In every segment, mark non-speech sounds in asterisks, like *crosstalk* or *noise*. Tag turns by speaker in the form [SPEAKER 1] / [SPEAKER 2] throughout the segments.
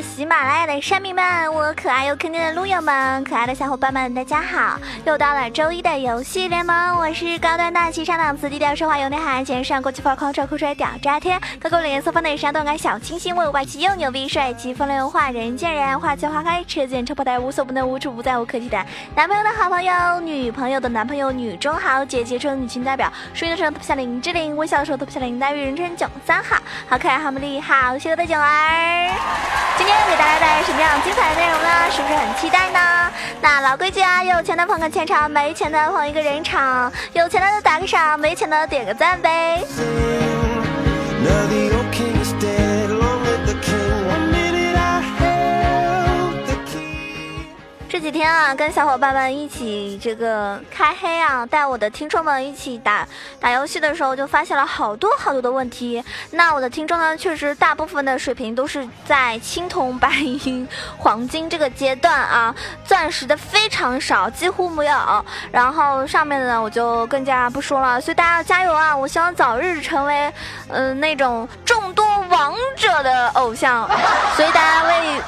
[SPEAKER 1] 喜马拉雅的山民们，我可爱又坑爹的撸友们，可爱的小伙伴们，大家好！又到了周一的游戏联盟，我是高端大气上档次、低调奢华有内涵、前上国际范儿、狂拽酷帅屌炸天、高高脸色方的山动感小清新、我外气又牛逼、帅气风流化、人见人爱、花见花开、车见车爆胎、无所不能、无处不在、无可替代。男朋友的好朋友，女朋友的男朋友，女中豪姐姐中女群代表，输的时候特别像林志玲，微笑的时候特别像林黛玉，人称囧三号，好可爱，好美丽，好邪恶的囧儿。今天给大家带来什么样精彩的内容呢？是不是很期待呢？那老规矩啊，有钱的捧个钱场，没钱的捧一个人场，有钱的打个赏，没钱的点个赞呗。几天啊，跟小伙伴们一起这个开黑啊，带我的听众们一起打打游戏的时候，就发现了好多好多的问题。那我的听众呢，确实大部分的水平都是在青铜、白银、黄金这个阶段啊，*laughs* 钻石的非常少，几乎没有。然后上面的呢，我就更加不说了。所以大家要加油啊！我希望早日成为嗯那种众多王者的偶像。所以大家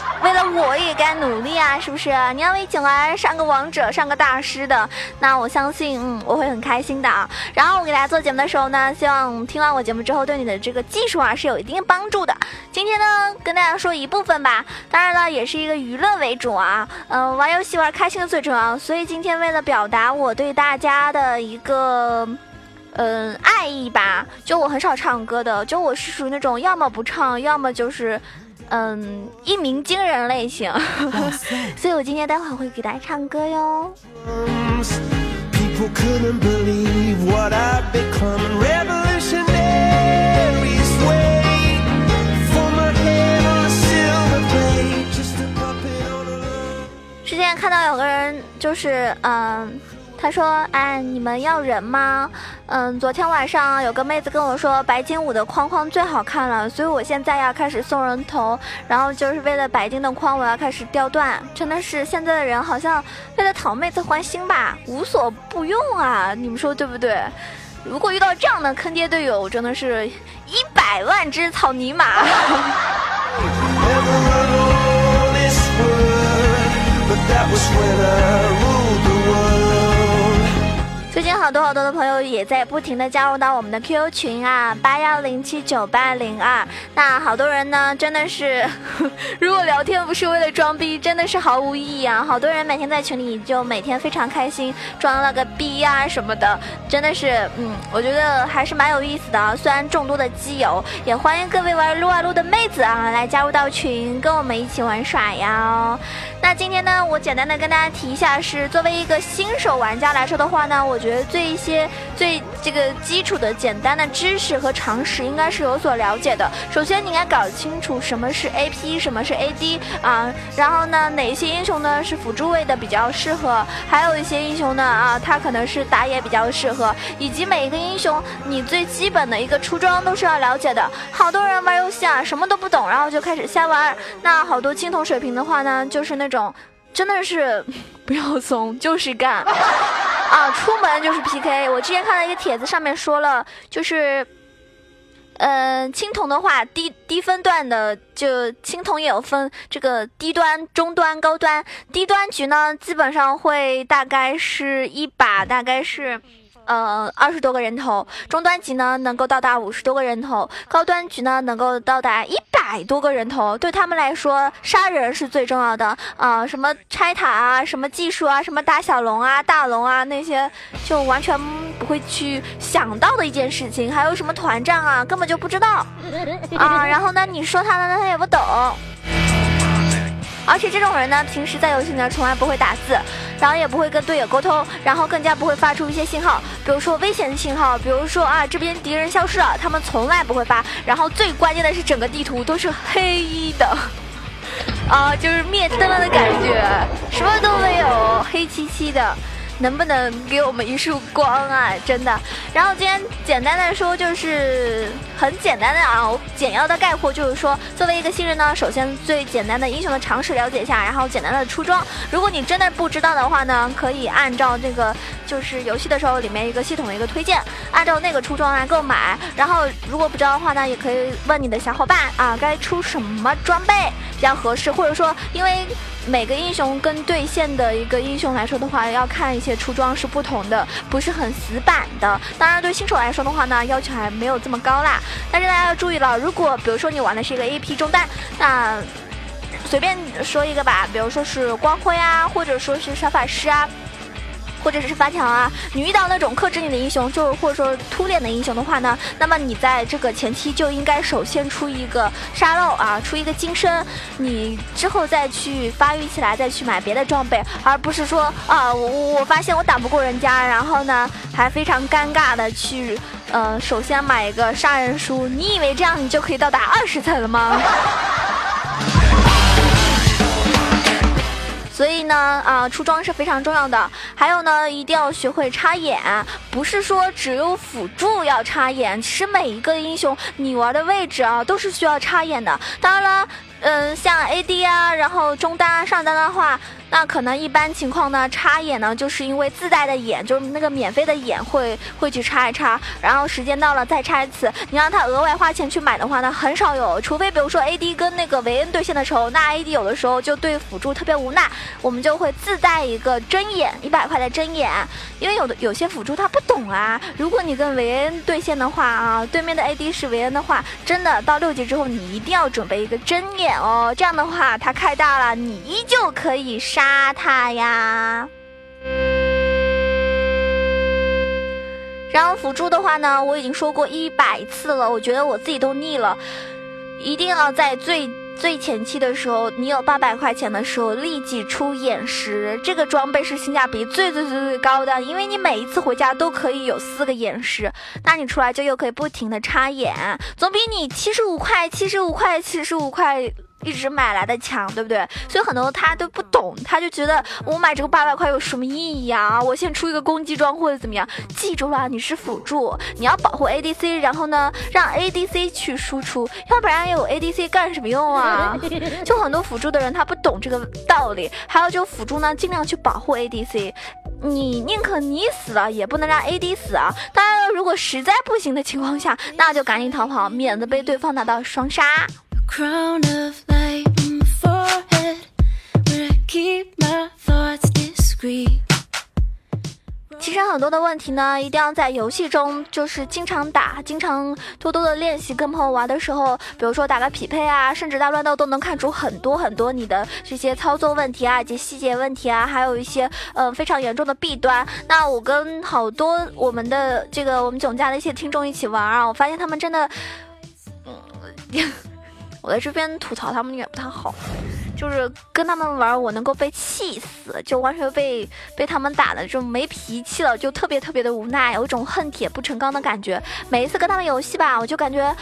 [SPEAKER 1] *laughs* 为了我也该努力啊，是不是？你要。为景儿上个王者，上个大师的，那我相信，嗯，我会很开心的啊。然后我给大家做节目的时候呢，希望听完我节目之后，对你的这个技术啊是有一定帮助的。今天呢，跟大家说一部分吧，当然了，也是一个娱乐为主啊。嗯，玩游戏玩开心的最重要。所以今天为了表达我对大家的一个，嗯，爱意吧，就我很少唱歌的，就我是属于那种要么不唱，要么就是。嗯，一鸣惊人类型，*laughs* 所以我今天待会儿会给大家唱歌哟。之前看到有个人，就是嗯。他说：“哎，你们要人吗？嗯，昨天晚上有个妹子跟我说，白金五的框框最好看了，所以我现在要开始送人头，然后就是为了白金的框，我要开始掉段。真的是现在的人好像为了讨妹子欢心吧，无所不用啊！你们说对不对？如果遇到这样的坑爹队友，真的是一百万只草泥马。”好多好多的朋友也在不停的加入到我们的 QQ 群啊，八幺零七九八零二。那好多人呢，真的是，*laughs* 如果聊天不是为了装逼，真的是毫无意义啊。好多人每天在群里就每天非常开心，装了个逼啊什么的，真的是，嗯，我觉得还是蛮有意思的啊。虽然众多的基友，也欢迎各位玩撸啊撸的妹子啊来加入到群，跟我们一起玩耍呀。那今天呢，我简单的跟大家提一下，是作为一个新手玩家来说的话呢，我觉得最一些最这个基础的简单的知识和常识应该是有所了解的。首先，你应该搞清楚什么是 AP，什么是 AD 啊，然后呢，哪些英雄呢是辅助位的比较适合，还有一些英雄呢啊，它可能是打野比较适合，以及每一个英雄你最基本的一个出装都是要了解的。好多人玩游戏啊，什么都不懂，然后就开始瞎玩。那好多青铜水平的话呢，就是那种。种真的是不要怂，就是干啊！出门就是 PK。我之前看到一个帖子，上面说了，就是，嗯，青铜的话，低低分段的，就青铜也有分这个低端、中端、高端。低端局呢，基本上会大概是一把，大概是。呃，二十多个人头，中端级呢能够到达五十多个人头，高端局呢能够到达一百多个人头。对他们来说，杀人是最重要的啊！什么拆塔啊，什么技术啊，什么打小龙啊、大龙啊，那些就完全不会去想到的一件事情。还有什么团战啊，根本就不知道啊。然后呢，你说他呢，他也不懂。而且这种人呢，平时在游戏里面从来不会打字，然后也不会跟队友沟通，然后更加不会发出一些信号，比如说危险的信号，比如说啊这边敌人消失了，他们从来不会发。然后最关键的是整个地图都是黑的，*laughs* 啊就是灭灯了的感觉，什么都没有，黑漆漆的。能不能给我们一束光啊？真的。然后今天简单的说，就是很简单的啊，简要的概括就是说，作为一个新人呢，首先最简单的英雄的常识了解一下，然后简单的出装。如果你真的不知道的话呢，可以按照这个就是游戏的时候里面一个系统的一个推荐，按照那个出装来购买。然后如果不知道的话呢，也可以问你的小伙伴啊，该出什么装备比较合适，或者说因为。每个英雄跟对线的一个英雄来说的话，要看一些出装是不同的，不是很死板的。当然，对新手来说的话呢，要求还没有这么高啦。但是大家要注意了，如果比如说你玩的是一个 AP 中单，那随便说一个吧，比如说是光辉啊，或者说是小法师啊。或者是发条啊，你遇到那种克制你的英雄，就是或者说突脸的英雄的话呢，那么你在这个前期就应该首先出一个沙漏啊，出一个金身，你之后再去发育起来，再去买别的装备，而不是说啊，我我发现我打不过人家，然后呢还非常尴尬的去，呃，首先买一个杀人书，你以为这样你就可以到达二十层了吗？所以呢，啊，出装是非常重要的。还有呢，一定要学会插眼，不是说只有辅助要插眼，其实每一个英雄你玩的位置啊，都是需要插眼的。当然了。嗯，像 AD 啊，然后中单啊、上单的话，那可能一般情况呢，插眼呢，就是因为自带的眼，就是那个免费的眼会会去插一插，然后时间到了再插一次。你让他额外花钱去买的话呢，很少有，除非比如说 AD 跟那个维恩对线的时候，那 AD 有的时候就对辅助特别无奈，我们就会自带一个针眼，一百块的针眼，因为有的有些辅助他不懂啊。如果你跟维恩对线的话啊，对面的 AD 是维恩的话，真的到六级之后，你一定要准备一个针眼。哦，这样的话，他开大了，你依旧可以杀他呀。然后辅助的话呢，我已经说过一百次了，我觉得我自己都腻了。一定要在最最前期的时候，你有八百块钱的时候，立即出眼石，这个装备是性价比最最最最高的，因为你每一次回家都可以有四个眼石，那你出来就又可以不停的插眼，总比你七十五块、七十五块、七十五块。一直买来的强，对不对？所以很多他都不懂，他就觉得我买这个八百块有什么意义啊？我先出一个攻击装或者怎么样？记住了，你是辅助，你要保护 ADC，然后呢，让 ADC 去输出，要不然有 ADC 干什么用啊？*laughs* 就很多辅助的人他不懂这个道理。还有就辅助呢，尽量去保护 ADC，你宁可你死了，也不能让 AD 死啊。当然，如果实在不行的情况下，那就赶紧逃跑，免得被对方拿到双杀。其实很多的问题呢，一定要在游戏中就是经常打，经常多多的练习，跟朋友玩的时候，比如说打个匹配啊，甚至大乱斗都能看出很多很多你的这些操作问题啊，以及细节问题啊，还有一些呃非常严重的弊端。那我跟好多我们的这个我们囧家的一些听众一起玩啊，我发现他们真的，嗯。我在这边吐槽他们也不太好，就是跟他们玩，我能够被气死，就完全被被他们打的就没脾气了，就特别特别的无奈，有一种恨铁不成钢的感觉。每一次跟他们游戏吧，我就感觉，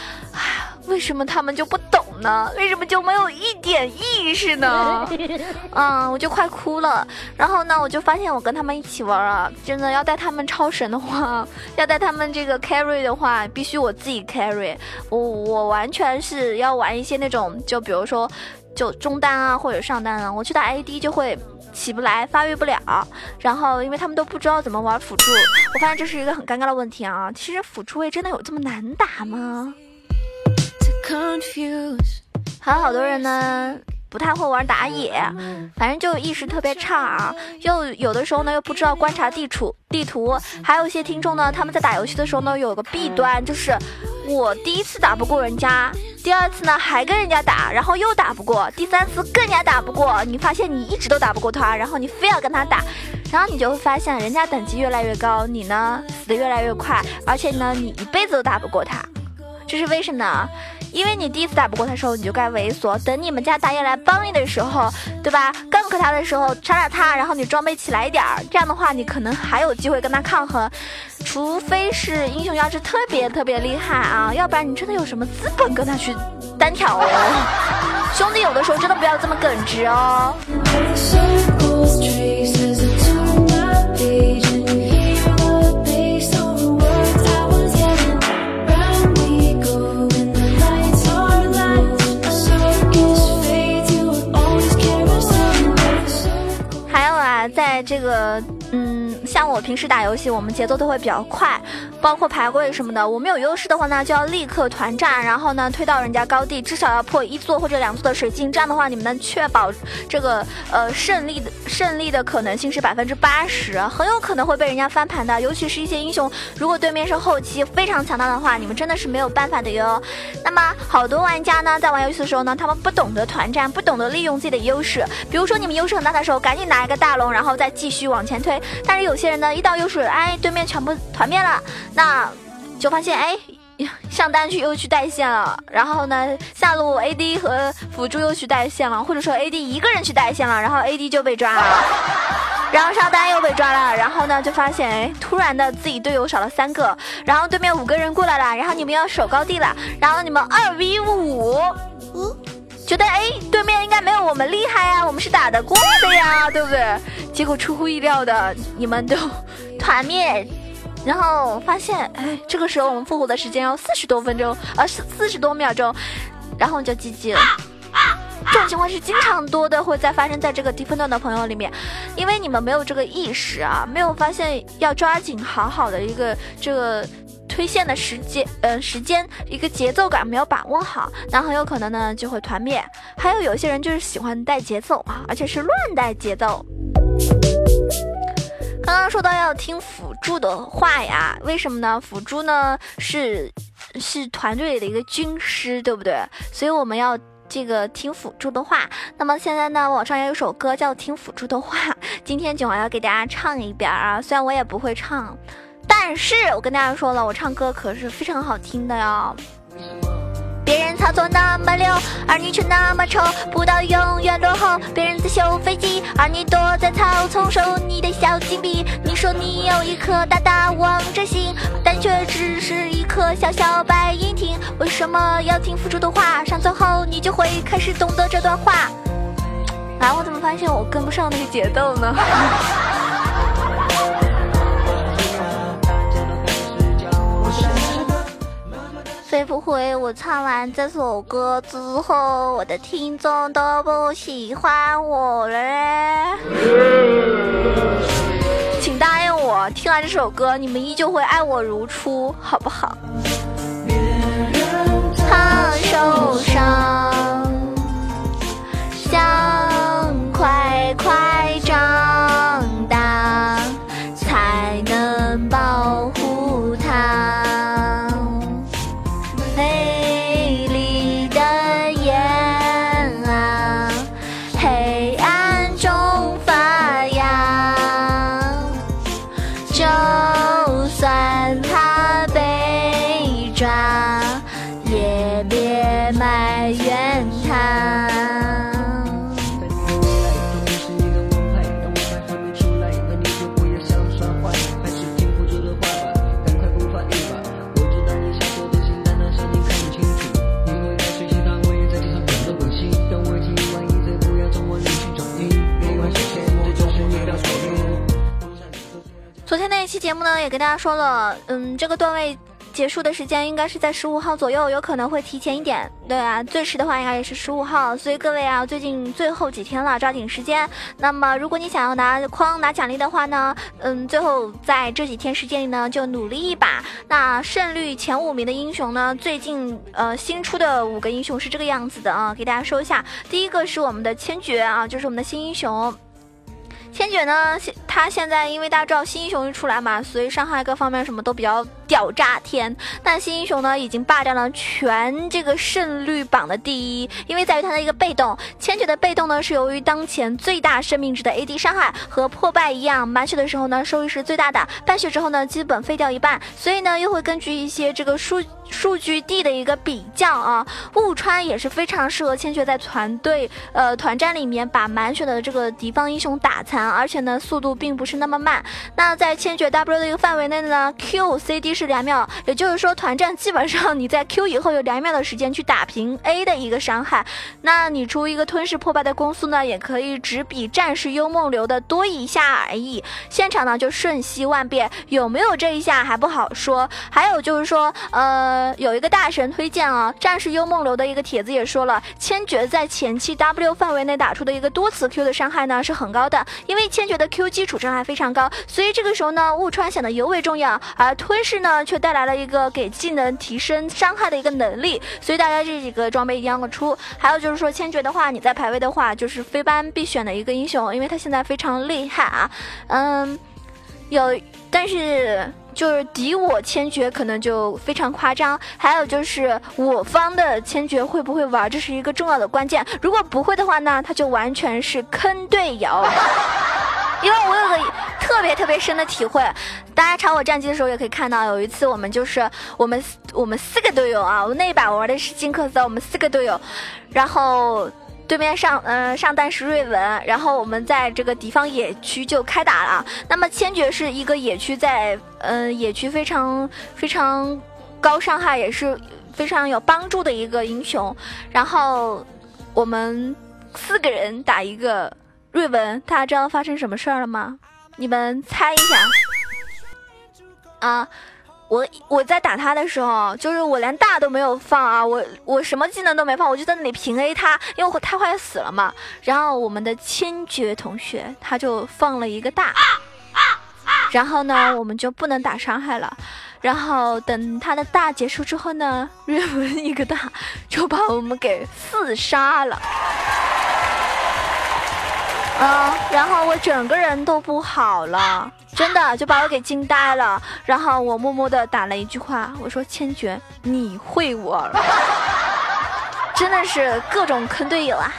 [SPEAKER 1] 为什么他们就不懂呢？为什么就没有一点意识呢？*laughs* 嗯，我就快哭了。然后呢，我就发现我跟他们一起玩啊，真的要带他们超神的话，要带他们这个 carry 的话，必须我自己 carry。我我完全是要玩一些。那种就比如说，就中单啊或者上单啊，我去打 AD 就会起不来，发育不了。然后因为他们都不知道怎么玩辅助，我发现这是一个很尴尬的问题啊。其实辅助位真的有这么难打吗？还有好多人呢。不太会玩打野，反正就意识特别差啊。又有的时候呢，又不知道观察地图地图。还有一些听众呢，他们在打游戏的时候呢，有个弊端，就是我第一次打不过人家，第二次呢还跟人家打，然后又打不过，第三次更加打不过。你发现你一直都打不过他，然后你非要跟他打，然后你就会发现人家等级越来越高，你呢死的越来越快，而且呢你一辈子都打不过他，这是为什么呢？因为你第一次打不过他时候，你就该猥琐。等你们家打野来帮你的时候，对吧？gank 他的时候，杀了他，然后你装备起来一点儿，这样的话，你可能还有机会跟他抗衡。除非是英雄要是特别特别厉害啊，要不然你真的有什么资本跟他去单挑哦？*laughs* 兄弟，有的时候真的不要这么耿直哦。这个，嗯，像我平时打游戏，我们节奏都会比较快，包括排位什么的。我们有优势的话呢，就要立刻团战，然后呢推到人家高地，至少要破一座或者两座的水晶。这样的话，你们能确保这个呃胜利的胜利的可能性是百分之八十，很有可能会被人家翻盘的。尤其是一些英雄，如果对面是后期非常强大的话，你们真的是没有办法的哟。那么好多玩家呢，在玩游戏的时候呢，他们不懂得团战，不懂得利用自己的优势。比如说你们优势很大的时候，赶紧拿一个大龙，然后再继续往前推。但是有些人呢，一到优势，哎，对面全部团灭了，那就发现，哎，上单去又去带线了，然后呢，下路 AD 和辅助又去带线了，或者说 AD 一个人去带线了，然后 AD 就被抓了，*laughs* 然后上单又被抓了，然后呢，就发现，哎，突然的自己队友少了三个，然后对面五个人过来了，然后你们要守高地了，然后你们二 v 五，觉得哎，对面应该没有我们厉害呀，我们是打得过的呀，对不对？结果出乎意料的，你们都团灭，然后发现哎，这个时候我们复活的时间要四十多分钟，呃，四四十多秒钟，然后就 GG 了。这种情况是经常多的，会在发生在这个低分段的朋友里面，因为你们没有这个意识啊，没有发现要抓紧好好的一个这个。推线的时间，呃，时间一个节奏感没有把握好，那很有可能呢就会团灭。还有有些人就是喜欢带节奏啊，而且是乱带节奏。刚刚说到要听辅助的话呀，为什么呢？辅助呢是是团队里的一个军师，对不对？所以我们要这个听辅助的话。那么现在呢，网上有一首歌叫《听辅助的话》，今天囧儿要给大家唱一遍啊，虽然我也不会唱。但是我跟大家说了，我唱歌可是非常好听的哟。别人操作那么溜，而你却那么丑，不到永远落后。别人在修飞机，而你躲在草丛收你的小金币。你说你有一颗大大王者心，但却只是一颗小小白银听。为什么要听辅助的话？上最后你就会开始懂得这段话。*laughs* 啊，我怎么发现我跟不上那个节奏呢？会不会我唱完这首歌之后，我的听众都不喜欢我了嘞？请答应我，听完这首歌，你们依旧会爱我如初，好不好？怕受伤，这期节目呢也跟大家说了，嗯，这个段位结束的时间应该是在十五号左右，有可能会提前一点。对啊，最迟的话应该也是十五号，所以各位啊，最近最后几天了，抓紧时间。那么如果你想要拿框拿奖励的话呢，嗯，最后在这几天时间里呢，就努力一把。那胜率前五名的英雄呢，最近呃新出的五个英雄是这个样子的啊，给大家说一下。第一个是我们的千珏啊，就是我们的新英雄。千珏呢，他现在因为大家知道新英雄一出来嘛，所以伤害各方面什么都比较屌炸天。但新英雄呢，已经霸占了全这个胜率榜的第一，因为在于他的一个被动。千珏的被动呢，是由于当前最大生命值的 AD 伤害和破败一样，满血的时候呢，收益是最大的；半血之后呢，基本废掉一半。所以呢，又会根据一些这个数。数据 D 的一个比较啊，雾川也是非常适合千珏在团队呃团战里面把满血的这个敌方英雄打残，而且呢速度并不是那么慢。那在千珏 W 的一个范围内呢，Q、CD 是两秒，也就是说团战基本上你在 Q 以后有两秒的时间去打平 A 的一个伤害。那你出一个吞噬破败的攻速呢，也可以只比战士幽梦流的多一下而已。现场呢就瞬息万变，有没有这一下还不好说。还有就是说，呃，有一个大神推荐啊，战士幽梦流的一个帖子也说了，千珏在前期 W 范围内打出的一个多次 Q 的伤害呢是很高的，因为千珏的 Q 基础伤害非常高，所以这个时候呢，误穿显得尤为重要。而吞噬呢，却带来了一个给技能提升伤害的一个能力，所以大家这几个装备一定要出。还有就是说，千珏的话，你在排位的话，就是非班必选的一个英雄，因为他现在非常厉害啊。嗯，有，但是。就是敌我千珏可能就非常夸张，还有就是我方的千珏会不会玩，这是一个重要的关键。如果不会的话呢，他就完全是坑队友。因为我有个特别特别深的体会，大家查我战绩的时候也可以看到，有一次我们就是我们我们四个队友啊，我那一把玩的是金克斯，我们四个队友，然后。对面上，嗯，上单是瑞文，然后我们在这个敌方野区就开打了。那么千珏是一个野区在，嗯，野区非常非常高伤害，也是非常有帮助的一个英雄。然后我们四个人打一个瑞文，大家知道发生什么事儿了吗？你们猜一下啊？我我在打他的时候，就是我连大都没有放啊，我我什么技能都没放，我就在那里平 A 他，因为他快死了嘛。然后我们的千珏同学他就放了一个大，然后呢我们就不能打伤害了。然后等他的大结束之后呢，瑞文一个大就把我们给四杀了。嗯，然后我整个人都不好了，真的就把我给惊呆了。然后我默默的打了一句话，我说：“千珏，你会我了。”真的是各种坑队友啊。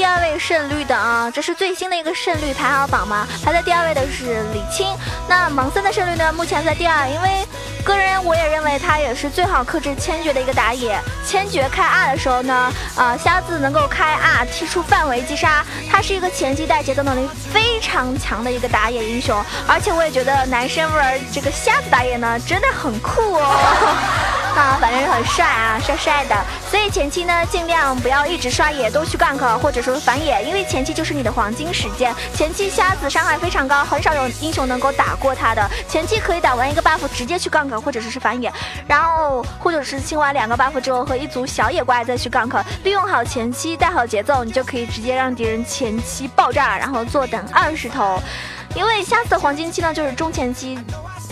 [SPEAKER 1] 第二位胜率的啊，这是最新的一个胜率排行榜嘛？排在第二位的是李青。那盲僧的胜率呢？目前在第二，因为个人我也认为他也是最好克制千珏的一个打野。千珏开 R 的时候呢，啊，瞎子能够开 R 踢出范围击杀，他是一个前期带节奏能力非常强的一个打野英雄。而且我也觉得男生玩这个瞎子打野呢，真的很酷哦。啊，反正是很帅啊，帅帅的。所以前期呢，尽量不要一直刷野，多去 gank 或者说反野，因为前期就是你的黄金时间。前期瞎子伤害非常高，很少有英雄能够打过他的。前期可以打完一个 buff 直接去 gank 或者是是反野，然后或者是清完两个 buff 之后和一组小野怪再去 gank，利用好前期带好节奏，你就可以直接让敌人前期爆炸，然后坐等二十头。因为瞎子的黄金期呢就是中前期。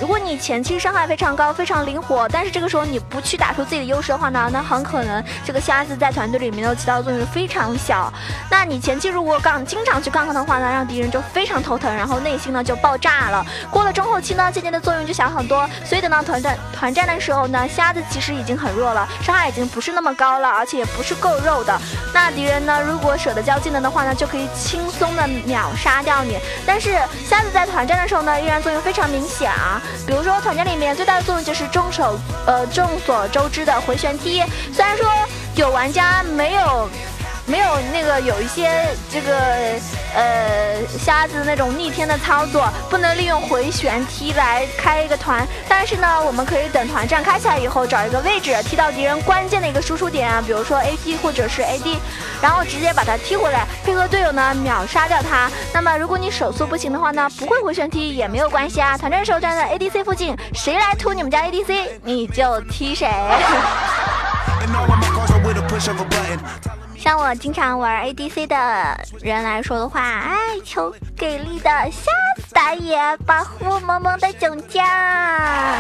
[SPEAKER 1] 如果你前期伤害非常高，非常灵活，但是这个时候你不去打出自己的优势的话呢，那很可能这个瞎子在团队里面的起到的作用非常小。那你前期如果杠经常去杠杠的话呢，让敌人就非常头疼，然后内心呢就爆炸了。过了中后期呢，渐渐的作用就小很多。所以等到团战团战的时候呢，瞎子其实已经很弱了，伤害已经不是那么高了，而且也不是够肉的。那敌人呢，如果舍得交技能的话呢，就可以轻松的秒杀掉你。但是瞎子在团战的时候呢，依然作用非常明显啊。比如说团战里面最大的作用就是众所呃众所周知的回旋踢，虽然说有玩家没有。没有那个有一些这个呃瞎子那种逆天的操作，不能利用回旋踢来开一个团。但是呢，我们可以等团战开起来以后，找一个位置踢到敌人关键的一个输出点啊，比如说 AP 或者是 AD，然后直接把他踢回来，配合队友呢秒杀掉他。那么如果你手速不行的话呢，不会回旋踢也没有关系啊。团战时候站在 ADC 附近，谁来突你们家 ADC，你就踢谁。*laughs* 像我经常玩 ADC 的人来说的话，哎，求给力的瞎子打野保护萌萌的囧家，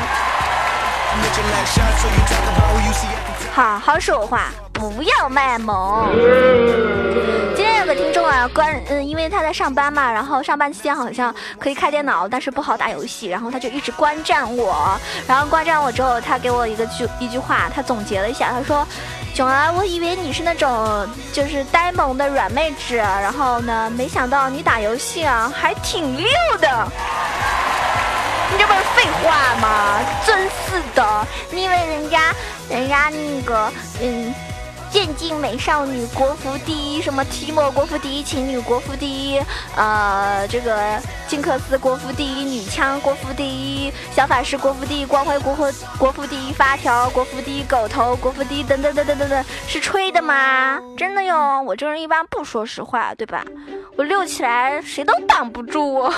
[SPEAKER 1] 好好说话，不要卖萌。今天有个听众啊，关嗯，因为他在上班嘛，然后上班期间好像可以开电脑，但是不好打游戏，然后他就一直观战我，然后观战我之后，他给我一个句一句话，他总结了一下，他说。囧儿，我以为你是那种就是呆萌的软妹纸，然后呢，没想到你打游戏啊还挺溜的。你这不是废话吗？真是的，你以为人家人家那个嗯电竞美少女国服第一，什么提莫国服第一，情侣国服第一，呃，这个金克斯国服第一，女枪国服第一，小法师国服第一，光辉国服国服第一，发条国服第一，狗头国服第一，等等等等等等，是吹的吗？真的哟，我这人一般不说实话，对吧？我溜起来谁都挡不住我。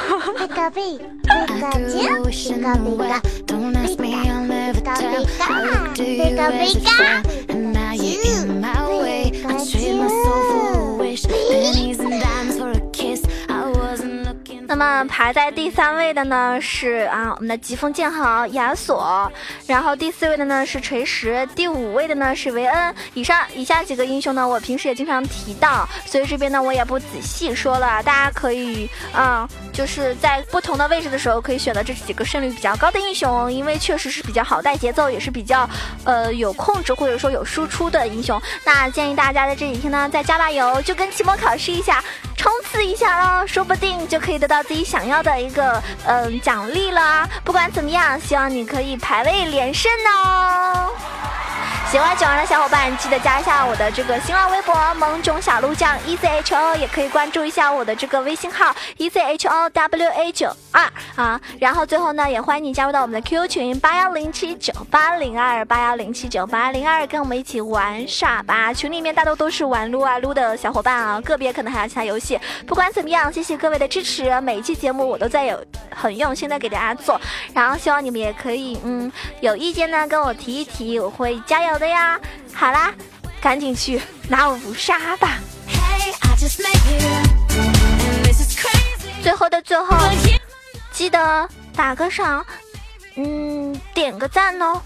[SPEAKER 1] 那么排在第三位的呢是啊我们的疾风剑豪亚索，然后第四位的呢是锤石，第五位的呢是维恩。以上以下几个英雄呢，我平时也经常提到，所以这边呢我也不仔细说了，大家可以啊就是在不同的位置的时候可以选择这几个胜率比较高的英雄，因为确实是比较好带节奏，也是比较呃有控制或者说有输出的英雄。那建议大家在这几天呢再加把油，就跟期末考试一下。冲刺一下喽，说不定就可以得到自己想要的一个嗯奖励了。不管怎么样，希望你可以排位连胜哦。喜欢九儿的小伙伴，记得加一下我的这个新浪微博“萌囧小鹿酱 E C H O”，也可以关注一下我的这个微信号 “E C H O W A 九二”啊。然后最后呢，也欢迎你加入到我们的 QQ 群八幺零七九八零二八幺零七九八零二，跟我们一起玩耍吧。群里面大多都是玩撸啊撸的小伙伴啊，个别可能还有其他游戏。不管怎么样，谢谢各位的支持，每一期节目我都在有很用心的给大家做。然后希望你们也可以，嗯，有意见呢跟我提一提，我会加油。的呀，好啦，赶紧去拿五杀吧！最后的最后，记得打个赏，嗯，点个赞哦。